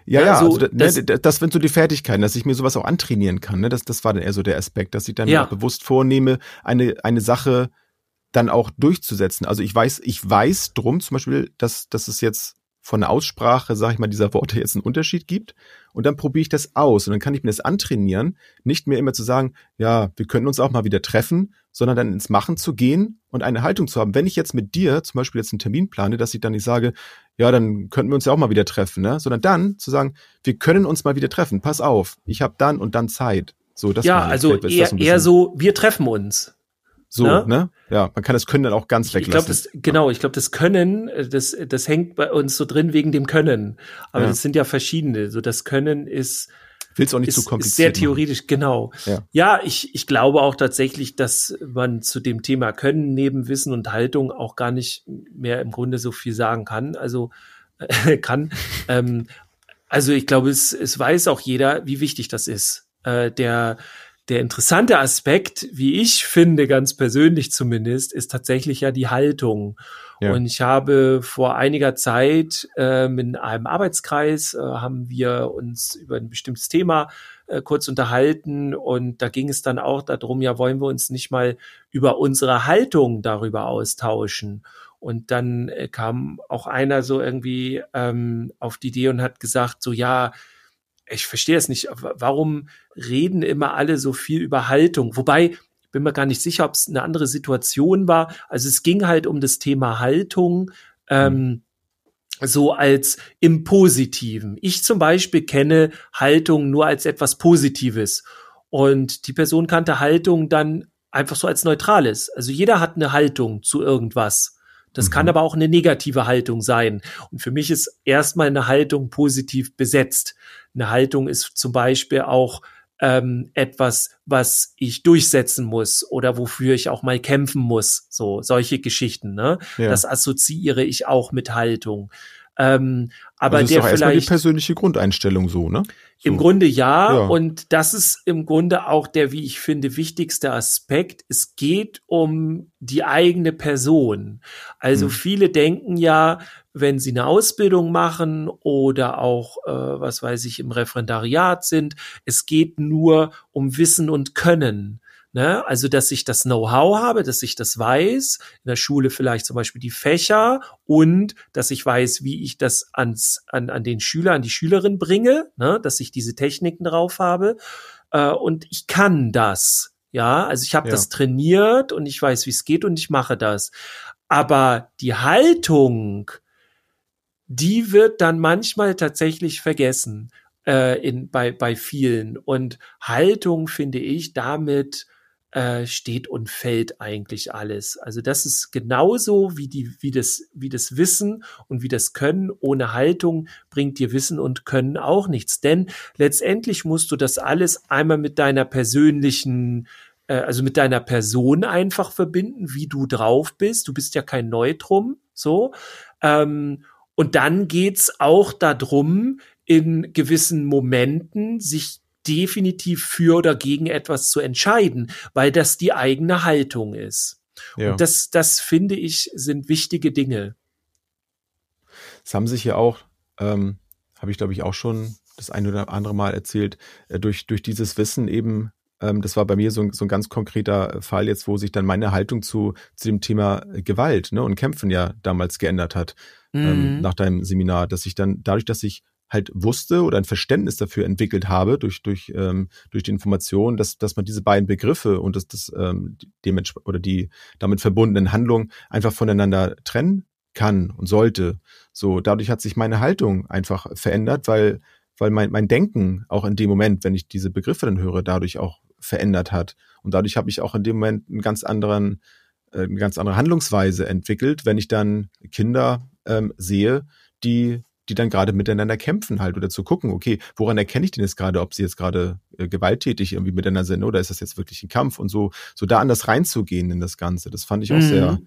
Ja, ja, also, also das, ne, das sind so die Fertigkeiten, dass ich mir sowas auch antrainieren kann. Ne? Das, das war dann eher so der Aspekt, dass ich dann ja. bewusst vornehme, eine, eine Sache dann auch durchzusetzen. Also ich weiß, ich weiß drum zum Beispiel, dass, dass es jetzt von der Aussprache, sag ich mal, dieser Worte jetzt einen Unterschied gibt. Und dann probiere ich das aus und dann kann ich mir das antrainieren, nicht mehr immer zu sagen, ja, wir könnten uns auch mal wieder treffen, sondern dann ins Machen zu gehen und eine Haltung zu haben. Wenn ich jetzt mit dir zum Beispiel jetzt einen Termin plane, dass ich dann nicht sage, ja, dann könnten wir uns ja auch mal wieder treffen, ne? sondern dann zu sagen, wir können uns mal wieder treffen, pass auf, ich habe dann und dann Zeit. So, das ja, also eher, eher so, wir treffen uns. So, ne? ne? Ja, man kann das Können dann auch ganz weglassen. Ich glaube, das genau, ich glaube, das Können, äh, das das hängt bei uns so drin wegen dem Können. Aber ja. das sind ja verschiedene. So das Können ist Willst auch nicht ist, zu kompliziert. Ist sehr theoretisch, machen. genau. Ja. ja, ich ich glaube auch tatsächlich, dass man zu dem Thema Können neben Wissen und Haltung auch gar nicht mehr im Grunde so viel sagen kann. Also äh, kann. ähm, also ich glaube, es es weiß auch jeder, wie wichtig das ist. Äh, der der interessante Aspekt, wie ich finde, ganz persönlich zumindest, ist tatsächlich ja die Haltung. Ja. Und ich habe vor einiger Zeit äh, in einem Arbeitskreis äh, haben wir uns über ein bestimmtes Thema äh, kurz unterhalten und da ging es dann auch darum, ja, wollen wir uns nicht mal über unsere Haltung darüber austauschen? Und dann äh, kam auch einer so irgendwie ähm, auf die Idee und hat gesagt, so ja, ich verstehe es nicht. Warum reden immer alle so viel über Haltung? Wobei, ich bin mir gar nicht sicher, ob es eine andere Situation war. Also es ging halt um das Thema Haltung. Ähm, so als im Positiven. Ich zum Beispiel kenne Haltung nur als etwas Positives. Und die Person kannte Haltung dann einfach so als Neutrales. Also jeder hat eine Haltung zu irgendwas. Das mhm. kann aber auch eine negative Haltung sein. Und für mich ist erstmal eine Haltung positiv besetzt. Eine Haltung ist zum Beispiel auch ähm, etwas, was ich durchsetzen muss oder wofür ich auch mal kämpfen muss. So solche Geschichten. Ne? Ja. Das assoziiere ich auch mit Haltung. Ähm, aber also der ist doch vielleicht die persönliche Grundeinstellung so, ne? So. Im Grunde ja, ja, und das ist im Grunde auch der, wie ich finde, wichtigste Aspekt. Es geht um die eigene Person. Also hm. viele denken ja, wenn sie eine Ausbildung machen oder auch, äh, was weiß ich, im Referendariat sind, es geht nur um Wissen und Können. Ne? Also, dass ich das Know-how habe, dass ich das weiß, in der Schule vielleicht zum Beispiel die Fächer und dass ich weiß, wie ich das ans, an, an den Schüler, an die Schülerin bringe, ne? dass ich diese Techniken drauf habe. Äh, und ich kann das. Ja, also ich habe ja. das trainiert und ich weiß, wie es geht und ich mache das. Aber die Haltung, die wird dann manchmal tatsächlich vergessen äh, in, bei, bei vielen. Und Haltung finde ich damit äh, steht und fällt eigentlich alles. Also das ist genauso wie die, wie das, wie das Wissen und wie das Können. Ohne Haltung bringt dir Wissen und Können auch nichts. Denn letztendlich musst du das alles einmal mit deiner persönlichen äh, also mit deiner Person einfach verbinden, wie du drauf bist. Du bist ja kein Neutrum, so. Ähm, und dann geht's auch darum, in gewissen Momenten sich definitiv für oder gegen etwas zu entscheiden, weil das die eigene Haltung ist. Ja. Und das, das finde ich, sind wichtige Dinge. Es haben sich ja auch, ähm, habe ich glaube ich auch schon das eine oder andere Mal erzählt, äh, durch, durch dieses Wissen eben, ähm, das war bei mir so, ein, so ein ganz konkreter Fall jetzt, wo sich dann meine Haltung zu, zu dem Thema Gewalt ne, und Kämpfen ja damals geändert hat, ähm, mhm. ähm, nach deinem Seminar, dass ich dann dadurch, dass ich halt wusste oder ein Verständnis dafür entwickelt habe durch durch ähm, durch die Information, dass dass man diese beiden Begriffe und das das ähm, dementsprechend oder die damit verbundenen Handlungen einfach voneinander trennen kann und sollte. So dadurch hat sich meine Haltung einfach verändert, weil weil mein mein Denken auch in dem Moment, wenn ich diese Begriffe dann höre, dadurch auch verändert hat und dadurch habe ich auch in dem Moment einen ganz anderen äh, eine ganz andere Handlungsweise entwickelt, wenn ich dann Kinder ähm, sehe, die die dann gerade miteinander kämpfen halt oder zu gucken, okay, woran erkenne ich denn jetzt gerade, ob sie jetzt gerade äh, gewalttätig irgendwie miteinander sind oder ist das jetzt wirklich ein Kampf und so, so da anders reinzugehen in das Ganze. Das fand ich auch mhm. sehr,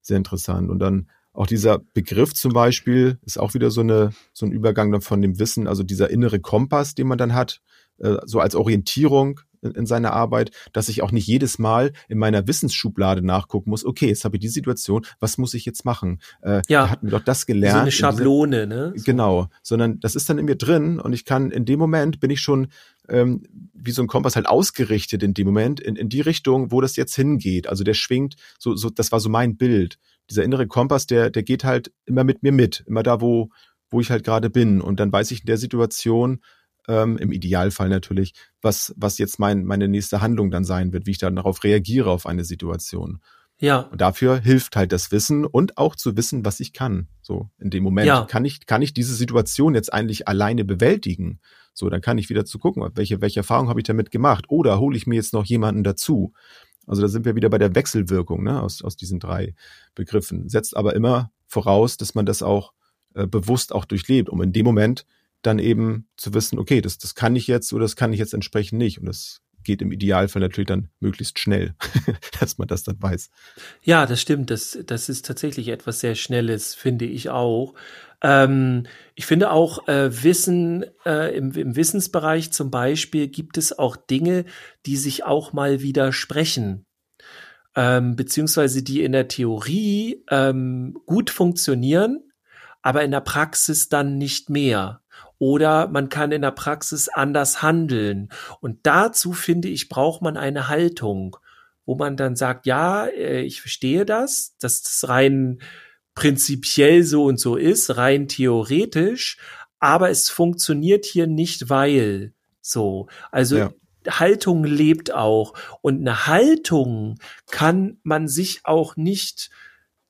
sehr interessant. Und dann auch dieser Begriff zum Beispiel ist auch wieder so eine, so ein Übergang dann von dem Wissen, also dieser innere Kompass, den man dann hat, äh, so als Orientierung in, in seiner Arbeit, dass ich auch nicht jedes Mal in meiner Wissensschublade nachgucken muss, okay, jetzt habe ich die Situation, was muss ich jetzt machen? Äh, ja, hatten wir doch das gelernt. So eine Schablone, ne? So. Genau, sondern das ist dann in mir drin und ich kann, in dem Moment bin ich schon ähm, wie so ein Kompass halt ausgerichtet in dem Moment, in, in die Richtung, wo das jetzt hingeht. Also der schwingt, so, so, das war so mein Bild. Dieser innere Kompass, der, der geht halt immer mit mir mit, immer da, wo, wo ich halt gerade bin. Und dann weiß ich in der Situation, ähm, im Idealfall natürlich, was, was jetzt mein, meine nächste Handlung dann sein wird, wie ich dann darauf reagiere auf eine Situation. Ja. Und dafür hilft halt das Wissen und auch zu wissen, was ich kann. So in dem Moment ja. kann ich kann ich diese Situation jetzt eigentlich alleine bewältigen. So, dann kann ich wieder zu gucken, welche welche Erfahrung habe ich damit gemacht oder hole ich mir jetzt noch jemanden dazu. Also da sind wir wieder bei der Wechselwirkung ne, aus aus diesen drei Begriffen. Setzt aber immer voraus, dass man das auch äh, bewusst auch durchlebt, um in dem Moment dann eben zu wissen, okay, das, das kann ich jetzt oder das kann ich jetzt entsprechend nicht. Und das geht im Idealfall natürlich dann möglichst schnell, dass man das dann weiß. Ja, das stimmt. Das, das ist tatsächlich etwas sehr Schnelles, finde ich auch. Ähm, ich finde auch äh, Wissen äh, im, im Wissensbereich zum Beispiel gibt es auch Dinge, die sich auch mal widersprechen. Ähm, beziehungsweise die in der Theorie ähm, gut funktionieren, aber in der Praxis dann nicht mehr oder man kann in der Praxis anders handeln. Und dazu finde ich, braucht man eine Haltung, wo man dann sagt, ja, äh, ich verstehe das, dass das rein prinzipiell so und so ist, rein theoretisch, aber es funktioniert hier nicht, weil so. Also ja. Haltung lebt auch. Und eine Haltung kann man sich auch nicht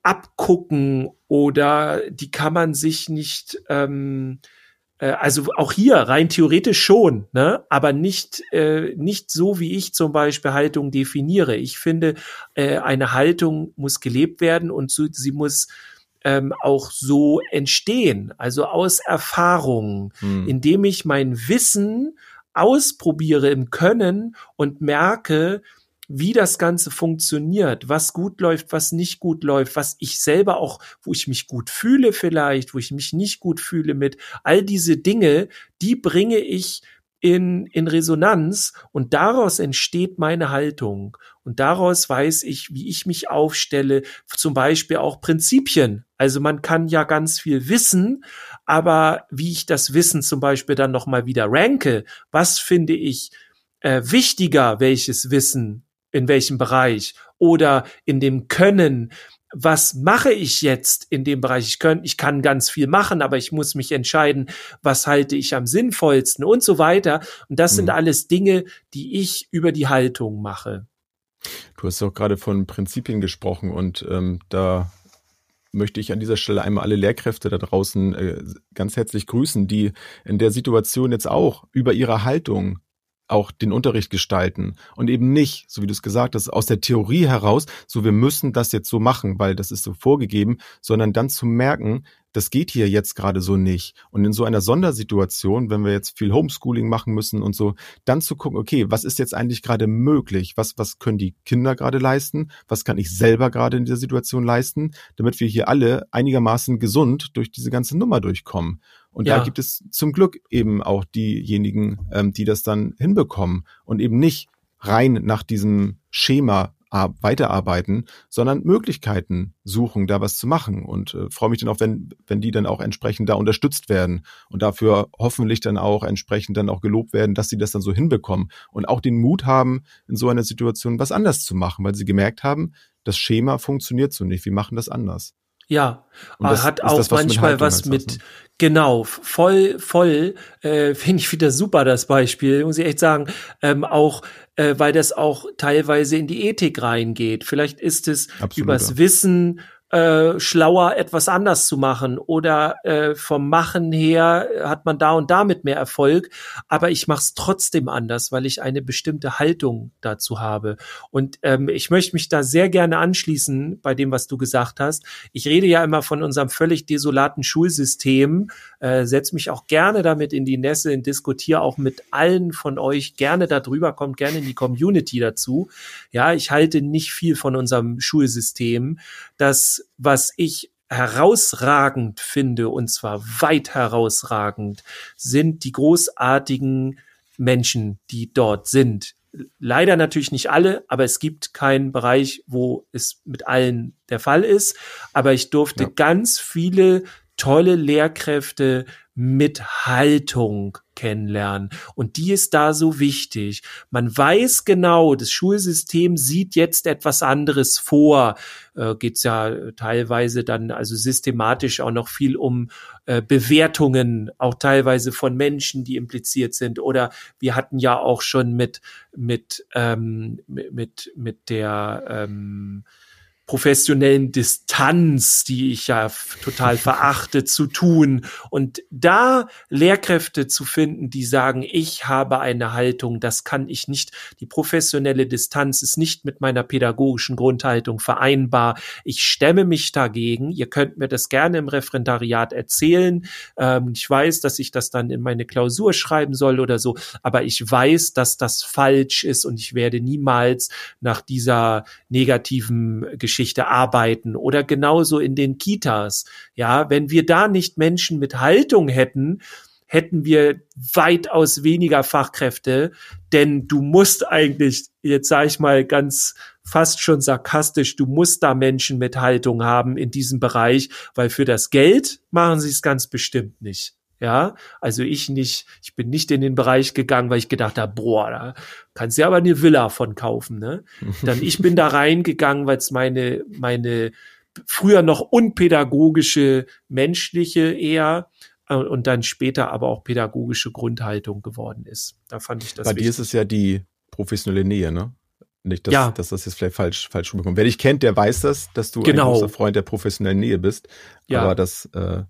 abgucken oder die kann man sich nicht ähm, äh, also auch hier rein theoretisch schon, ne? aber nicht, äh, nicht so, wie ich zum Beispiel Haltung definiere. Ich finde, äh, eine Haltung muss gelebt werden und so, sie muss ähm, auch so entstehen, also aus Erfahrung, hm. indem ich mein Wissen ausprobiere im Können und merke, wie das Ganze funktioniert, was gut läuft, was nicht gut läuft, was ich selber auch, wo ich mich gut fühle vielleicht, wo ich mich nicht gut fühle mit, all diese Dinge, die bringe ich in, in Resonanz und daraus entsteht meine Haltung. Und daraus weiß ich, wie ich mich aufstelle, zum Beispiel auch Prinzipien. Also man kann ja ganz viel wissen, aber wie ich das Wissen zum Beispiel dann nochmal wieder ranke, was finde ich äh, wichtiger, welches Wissen in welchem Bereich oder in dem Können, was mache ich jetzt in dem Bereich? Ich, kann, ich kann ganz viel machen, aber ich muss mich entscheiden, was halte ich am sinnvollsten und so weiter. Und das mhm. sind alles Dinge, die ich über die Haltung mache. Du hast auch gerade von Prinzipien gesprochen und ähm, da möchte ich an dieser Stelle einmal alle Lehrkräfte da draußen äh, ganz herzlich grüßen, die in der Situation jetzt auch über ihre Haltung auch den Unterricht gestalten und eben nicht, so wie du es gesagt hast, aus der Theorie heraus, so wir müssen das jetzt so machen, weil das ist so vorgegeben, sondern dann zu merken, das geht hier jetzt gerade so nicht. Und in so einer Sondersituation, wenn wir jetzt viel Homeschooling machen müssen und so, dann zu gucken, okay, was ist jetzt eigentlich gerade möglich? Was, was können die Kinder gerade leisten? Was kann ich selber gerade in dieser Situation leisten, damit wir hier alle einigermaßen gesund durch diese ganze Nummer durchkommen? Und ja. da gibt es zum Glück eben auch diejenigen, ähm, die das dann hinbekommen und eben nicht rein nach diesem Schema weiterarbeiten, sondern Möglichkeiten suchen, da was zu machen. Und äh, freue mich dann auch, wenn, wenn die dann auch entsprechend da unterstützt werden und dafür hoffentlich dann auch entsprechend dann auch gelobt werden, dass sie das dann so hinbekommen und auch den Mut haben, in so einer Situation was anders zu machen, weil sie gemerkt haben, das Schema funktioniert so nicht. Wir machen das anders. Ja, das, hat auch das, was manchmal was mit, ne? genau, voll, voll, äh, finde ich wieder super, das Beispiel, muss ich echt sagen, ähm, auch, äh, weil das auch teilweise in die Ethik reingeht. Vielleicht ist es Absolut, übers ja. Wissen äh, schlauer, etwas anders zu machen oder äh, vom Machen her hat man da und damit mehr Erfolg, aber ich mache es trotzdem anders, weil ich eine bestimmte Haltung dazu habe. Und ähm, ich möchte mich da sehr gerne anschließen bei dem, was du gesagt hast. Ich rede ja immer von unserem völlig desolaten Schulsystem, äh, setze mich auch gerne damit in die Nässe und diskutiere auch mit allen von euch gerne darüber, kommt gerne in die Community dazu. Ja, ich halte nicht viel von unserem Schulsystem. Das was ich herausragend finde, und zwar weit herausragend, sind die großartigen Menschen, die dort sind. Leider natürlich nicht alle, aber es gibt keinen Bereich, wo es mit allen der Fall ist. Aber ich durfte ja. ganz viele tolle Lehrkräfte mit Haltung kennenlernen. Und die ist da so wichtig. Man weiß genau, das Schulsystem sieht jetzt etwas anderes vor. Äh, geht's ja teilweise dann also systematisch auch noch viel um äh, Bewertungen, auch teilweise von Menschen, die impliziert sind. Oder wir hatten ja auch schon mit mit ähm, mit mit der ähm, professionellen Distanz, die ich ja total verachte, zu tun. Und da Lehrkräfte zu finden, die sagen, ich habe eine Haltung, das kann ich nicht. Die professionelle Distanz ist nicht mit meiner pädagogischen Grundhaltung vereinbar. Ich stemme mich dagegen. Ihr könnt mir das gerne im Referendariat erzählen. Ähm, ich weiß, dass ich das dann in meine Klausur schreiben soll oder so, aber ich weiß, dass das falsch ist und ich werde niemals nach dieser negativen Geschichte Geschichte arbeiten oder genauso in den Kitas. Ja, wenn wir da nicht Menschen mit Haltung hätten, hätten wir weitaus weniger Fachkräfte, denn du musst eigentlich, jetzt sage ich mal ganz fast schon sarkastisch, du musst da Menschen mit Haltung haben in diesem Bereich, weil für das Geld machen sie es ganz bestimmt nicht. Ja, also ich nicht, ich bin nicht in den Bereich gegangen, weil ich gedacht habe, boah, da kannst du ja aber eine Villa von kaufen, ne? Dann ich bin da reingegangen, weil es meine, meine früher noch unpädagogische, menschliche eher äh, und dann später aber auch pädagogische Grundhaltung geworden ist. Da fand ich das. Bei wichtig. dir ist es ja die professionelle Nähe, ne? Nicht, dass, ja. dass das jetzt vielleicht falsch, falsch rüberkommt. Wer dich kennt, der weiß das, dass du genau. ein großer Freund der professionellen Nähe bist. Ja. Aber das äh,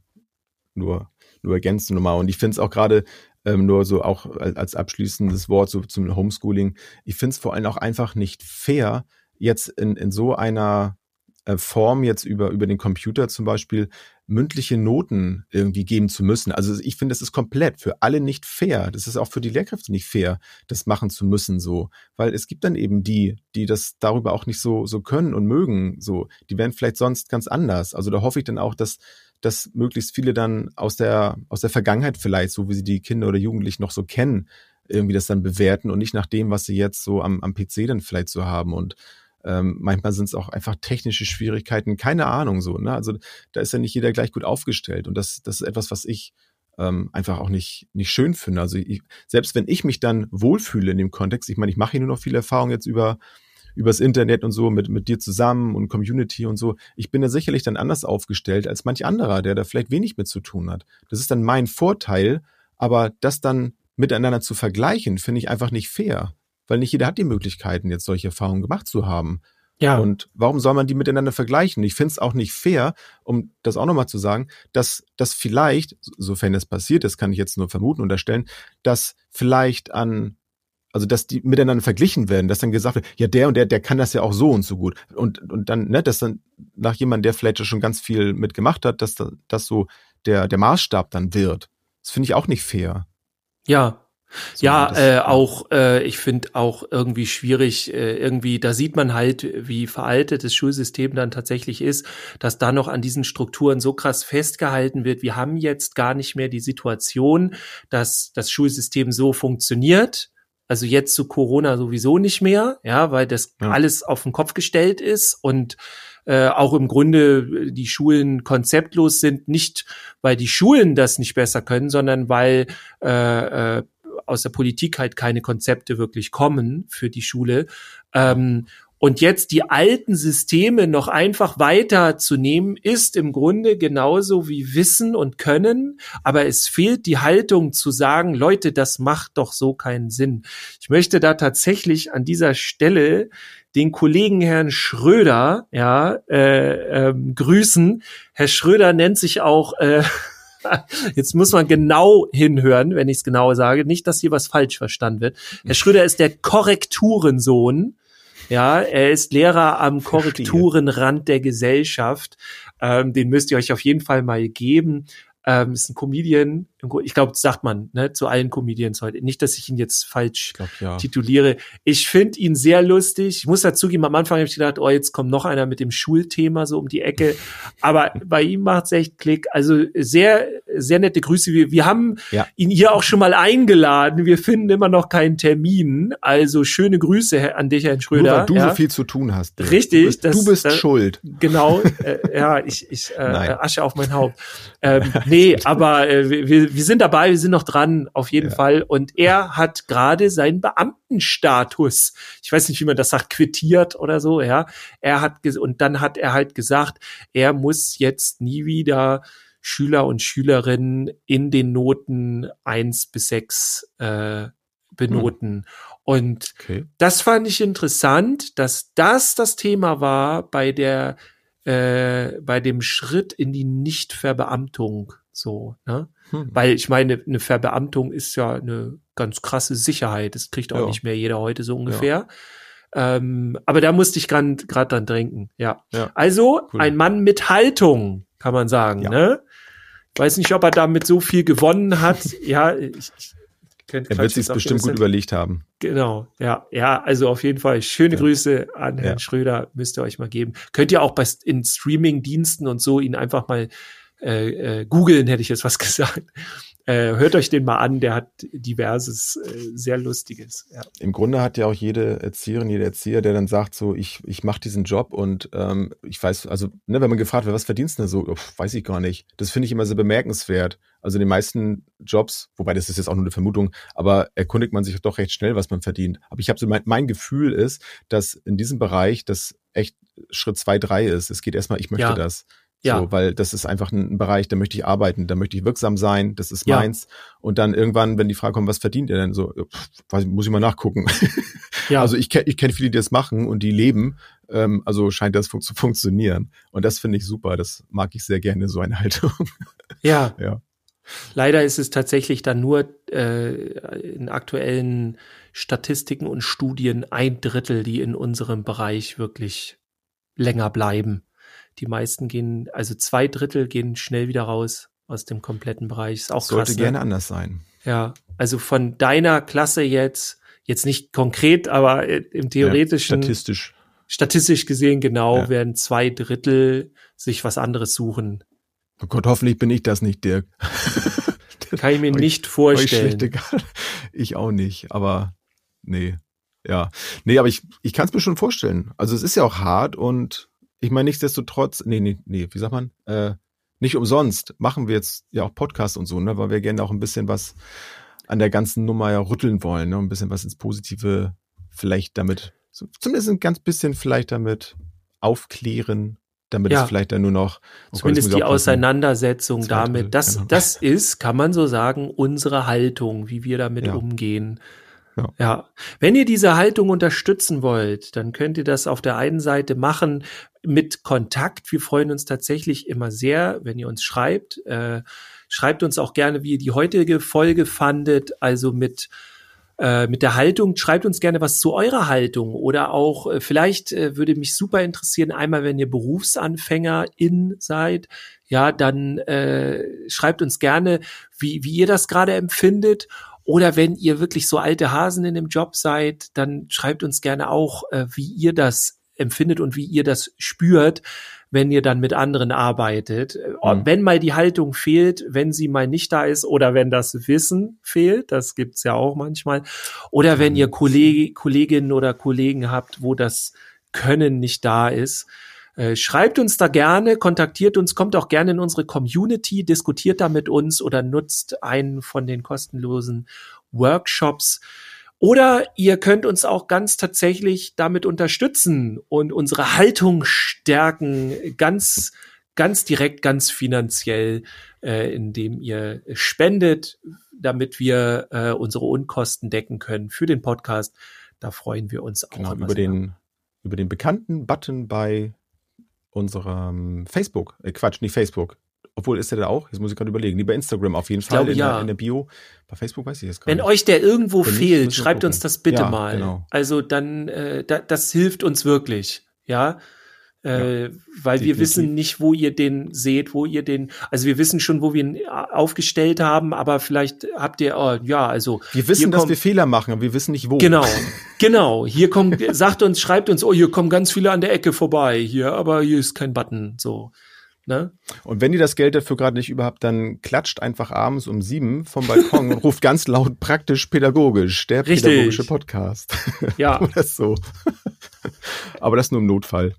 nur nur ergänzen nochmal. Und ich finde es auch gerade ähm, nur so auch als abschließendes Wort so zum Homeschooling. Ich finde es vor allem auch einfach nicht fair, jetzt in, in so einer äh, Form jetzt über, über den Computer zum Beispiel mündliche Noten irgendwie geben zu müssen. Also ich finde, das ist komplett für alle nicht fair. Das ist auch für die Lehrkräfte nicht fair, das machen zu müssen so. Weil es gibt dann eben die, die das darüber auch nicht so, so können und mögen. So, die wären vielleicht sonst ganz anders. Also da hoffe ich dann auch, dass dass möglichst viele dann aus der, aus der Vergangenheit vielleicht, so wie sie die Kinder oder Jugendlichen noch so kennen, irgendwie das dann bewerten und nicht nach dem, was sie jetzt so am, am PC dann vielleicht so haben. Und ähm, manchmal sind es auch einfach technische Schwierigkeiten, keine Ahnung so. Ne? Also da ist ja nicht jeder gleich gut aufgestellt. Und das, das ist etwas, was ich ähm, einfach auch nicht, nicht schön finde. Also ich, selbst wenn ich mich dann wohlfühle in dem Kontext, ich meine, ich mache hier nur noch viel Erfahrung jetzt über übers Internet und so mit, mit dir zusammen und Community und so. Ich bin da sicherlich dann anders aufgestellt als manch anderer, der da vielleicht wenig mit zu tun hat. Das ist dann mein Vorteil, aber das dann miteinander zu vergleichen, finde ich einfach nicht fair, weil nicht jeder hat die Möglichkeiten, jetzt solche Erfahrungen gemacht zu haben. Ja. Und warum soll man die miteinander vergleichen? Ich finde es auch nicht fair, um das auch nochmal zu sagen, dass das vielleicht, sofern es passiert, das kann ich jetzt nur vermuten, unterstellen, dass vielleicht an also dass die miteinander verglichen werden, dass dann gesagt wird, ja, der und der, der kann das ja auch so und so gut. Und, und dann, ne, dass dann nach jemandem, der vielleicht schon ganz viel mitgemacht hat, dass das so der, der Maßstab dann wird. Das finde ich auch nicht fair. Ja, so, ja, das, äh, auch äh, ich finde auch irgendwie schwierig, äh, irgendwie, da sieht man halt, wie veraltet das Schulsystem dann tatsächlich ist, dass da noch an diesen Strukturen so krass festgehalten wird. Wir haben jetzt gar nicht mehr die Situation, dass das Schulsystem so funktioniert. Also jetzt zu Corona sowieso nicht mehr, ja, weil das ja. alles auf den Kopf gestellt ist und äh, auch im Grunde die Schulen konzeptlos sind, nicht weil die Schulen das nicht besser können, sondern weil äh, äh, aus der Politik halt keine Konzepte wirklich kommen für die Schule. Ähm, und jetzt die alten Systeme noch einfach weiterzunehmen, ist im Grunde genauso wie Wissen und Können. Aber es fehlt die Haltung zu sagen, Leute, das macht doch so keinen Sinn. Ich möchte da tatsächlich an dieser Stelle den Kollegen Herrn Schröder, ja, äh, ähm, grüßen. Herr Schröder nennt sich auch äh, Jetzt muss man genau hinhören, wenn ich es genau sage. Nicht, dass hier was falsch verstanden wird. Herr Schröder ist der Korrekturensohn. Ja, er ist Lehrer am Korrekturenrand der Gesellschaft. Ähm, den müsst ihr euch auf jeden Fall mal geben. Ähm, ist ein Comedian. Ich glaube, sagt man ne, zu allen Comedians heute. Nicht, dass ich ihn jetzt falsch ich glaub, ja. tituliere. Ich finde ihn sehr lustig. Ich muss dazugeben, am Anfang habe ich gedacht, oh, jetzt kommt noch einer mit dem Schulthema so um die Ecke. Aber bei ihm macht es echt Klick. Also sehr, sehr nette Grüße. Wir, wir haben ja. ihn hier auch schon mal eingeladen. Wir finden immer noch keinen Termin. Also schöne Grüße an dich, Herr Schröder. Nur weil du ja. so viel zu tun hast. Richtig. Du bist, das, du bist das, schuld. Genau. Äh, ja, ich, ich äh, Asche auf mein Haupt. Ähm, nee, aber äh, wir, wir sind dabei, wir sind noch dran, auf jeden ja. Fall. Und er hat gerade seinen Beamtenstatus, ich weiß nicht, wie man das sagt, quittiert oder so, ja. Er hat, und dann hat er halt gesagt, er muss jetzt nie wieder Schüler und Schülerinnen in den Noten eins bis sechs äh, benoten. Hm. Und okay. das fand ich interessant, dass das das Thema war bei der äh, bei dem Schritt in die Nichtverbeamtung so, ne? Hm. Weil ich meine, eine Verbeamtung ist ja eine ganz krasse Sicherheit. Das kriegt auch ja. nicht mehr jeder heute so ungefähr. Ja. Ähm, aber da musste ich gerade dran denken. Ja. ja. Also cool. ein Mann mit Haltung, kann man sagen. Ne? Ich weiß nicht, ob er damit so viel gewonnen hat. ja, ich, ich er wird sich bestimmt gut überlegt haben. Genau, ja, ja, also auf jeden Fall schöne ja. Grüße an Herrn ja. Schröder, müsst ihr euch mal geben. Könnt ihr auch bei in Streaming-Diensten und so ihn einfach mal äh, äh, googeln, hätte ich jetzt was gesagt. Äh, hört euch den mal an, der hat diverses, äh, sehr lustiges. Ja. Im Grunde hat ja auch jede Erzieherin, jeder Erzieher, der dann sagt so, ich, ich mache diesen Job und ähm, ich weiß, also ne, wenn man gefragt wird, was verdienst du denn so, oh, weiß ich gar nicht. Das finde ich immer sehr bemerkenswert. Also in den meisten Jobs, wobei das ist jetzt auch nur eine Vermutung, aber erkundigt man sich doch recht schnell, was man verdient. Aber ich habe so mein, mein Gefühl ist, dass in diesem Bereich das echt Schritt zwei, drei ist. Es geht erstmal, ich möchte ja. das. Ja. So, weil das ist einfach ein, Bereich, da möchte ich arbeiten, da möchte ich wirksam sein, das ist ja. meins. Und dann irgendwann, wenn die Frage kommt, was verdient ihr denn? So, pff, muss ich mal nachgucken. Ja. Also ich kenne ich kenn viele, die das machen und die leben. Ähm, also scheint das fun zu funktionieren. Und das finde ich super. Das mag ich sehr gerne, so eine Haltung. Ja. ja. Leider ist es tatsächlich dann nur äh, in aktuellen Statistiken und Studien ein Drittel, die in unserem Bereich wirklich länger bleiben. Die meisten gehen, also zwei Drittel gehen schnell wieder raus aus dem kompletten Bereich. Ist auch Sollte krass. Sollte gerne ne? anders sein. Ja, also von deiner Klasse jetzt, jetzt nicht konkret, aber im theoretischen. Ja, statistisch. Statistisch gesehen genau, ja. werden zwei Drittel sich was anderes suchen. Oh Gott, hoffentlich bin ich das nicht, Dirk. Kann ich mir nicht vorstellen. Ich auch nicht, aber nee. Ja. Nee, aber ich, ich kann es mir schon vorstellen. Also es ist ja auch hart und ich meine, nichtsdestotrotz, nee, nee, nee, wie sagt man? Äh, nicht umsonst machen wir jetzt ja auch Podcasts und so, ne, weil wir gerne auch ein bisschen was an der ganzen Nummer ja rütteln wollen, ne, ein bisschen was ins Positive vielleicht damit, so, zumindest ein ganz bisschen vielleicht damit aufklären, damit ja. es vielleicht dann nur noch oh zumindest die Auseinandersetzung damit, das, genau. das ist, kann man so sagen, unsere Haltung, wie wir damit ja. umgehen. Ja. ja. Wenn ihr diese Haltung unterstützen wollt, dann könnt ihr das auf der einen Seite machen mit Kontakt. Wir freuen uns tatsächlich immer sehr, wenn ihr uns schreibt. Äh, schreibt uns auch gerne, wie ihr die heutige Folge fandet, also mit äh, mit der Haltung. Schreibt uns gerne was zu eurer Haltung oder auch äh, vielleicht äh, würde mich super interessieren, einmal wenn ihr Berufsanfängerin seid, ja, dann schreibt uns gerne, wie, wie ihr das gerade empfindet. Oder wenn ihr wirklich so alte Hasen in dem Job seid, dann schreibt uns gerne auch, äh, wie ihr das empfindet und wie ihr das spürt wenn ihr dann mit anderen arbeitet. Mhm. Wenn mal die Haltung fehlt, wenn sie mal nicht da ist oder wenn das Wissen fehlt, das gibt's ja auch manchmal. Oder wenn ihr Kolleg Kolleginnen oder Kollegen habt, wo das Können nicht da ist. Äh, schreibt uns da gerne, kontaktiert uns, kommt auch gerne in unsere Community, diskutiert da mit uns oder nutzt einen von den kostenlosen Workshops. Oder ihr könnt uns auch ganz tatsächlich damit unterstützen und unsere Haltung stärken, ganz, ganz direkt, ganz finanziell, äh, indem ihr spendet, damit wir äh, unsere Unkosten decken können für den Podcast. Da freuen wir uns auch. Genau, über den, über den bekannten Button bei unserem Facebook, äh Quatsch, nicht Facebook, obwohl ist der da auch? Jetzt muss ich gerade überlegen. Nee, bei Instagram auf jeden Fall. Glaube, in, ja. der, in der Bio. Bei Facebook weiß ich jetzt gar Wenn nicht. euch der irgendwo Wenn nicht, fehlt, wir schreibt uns das bitte Ja, mal. genau. Also dann, äh, da, das hilft uns wirklich, ja. Äh, weil wir wissen nicht, wo ihr den seht, wo ihr den, also wir wissen schon, wo wir ihn aufgestellt haben, aber vielleicht habt ihr, oh, ja, also. Wir wissen, dass wir Fehler machen, aber wir wissen nicht wo. Genau, genau. Hier kommt, sagt uns, schreibt uns, oh, hier kommen ganz viele an der Ecke vorbei, hier, aber hier ist kein Button, so. Ne? Und wenn ihr das Geld dafür gerade nicht überhaupt, dann klatscht einfach abends um sieben vom Balkon und ruft ganz laut praktisch pädagogisch, der Richtig. pädagogische Podcast. Ja. Oder so. Aber das nur im Notfall.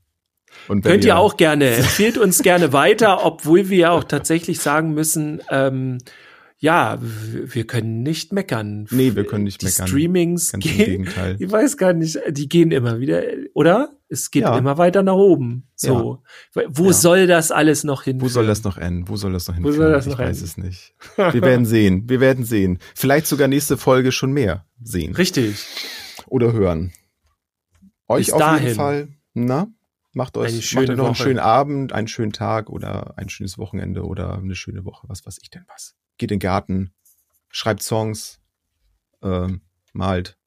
Könnt ihr auch gerne, empfehlt uns gerne weiter, obwohl wir ja auch tatsächlich sagen müssen, ähm, ja, wir können nicht meckern. Nee, wir können nicht die meckern. Streamings Ganz im gehen, Gegenteil. ich weiß gar nicht, die gehen immer wieder, oder? Es geht Ja. immer weiter nach oben. So. Wo Ja. soll das alles noch hin? Wo soll das noch enden? Wo soll das noch Wo hinführen? soll das ich noch weiß enden? es nicht. Wir werden sehen. Wir werden sehen. Vielleicht sogar nächste Folge schon mehr sehen Richtig. oder hören. Euch Bis auf dahin. jeden Fall. Na, macht euch, macht noch einen schönen Abend, einen schönen Tag oder ein schönes Wochenende oder eine schöne Woche. Was weiß ich denn was? Geht in den Garten, schreibt Songs, ähm, malt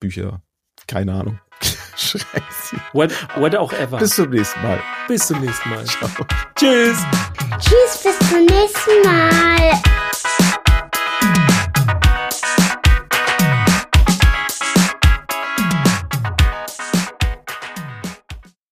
Bücher. Keine Ahnung. Schreibt sie. What, what auch ever. Bis zum nächsten Mal. Bis zum nächsten Mal. Ciao. Tschüss. Tschüss, bis zum nächsten Mal.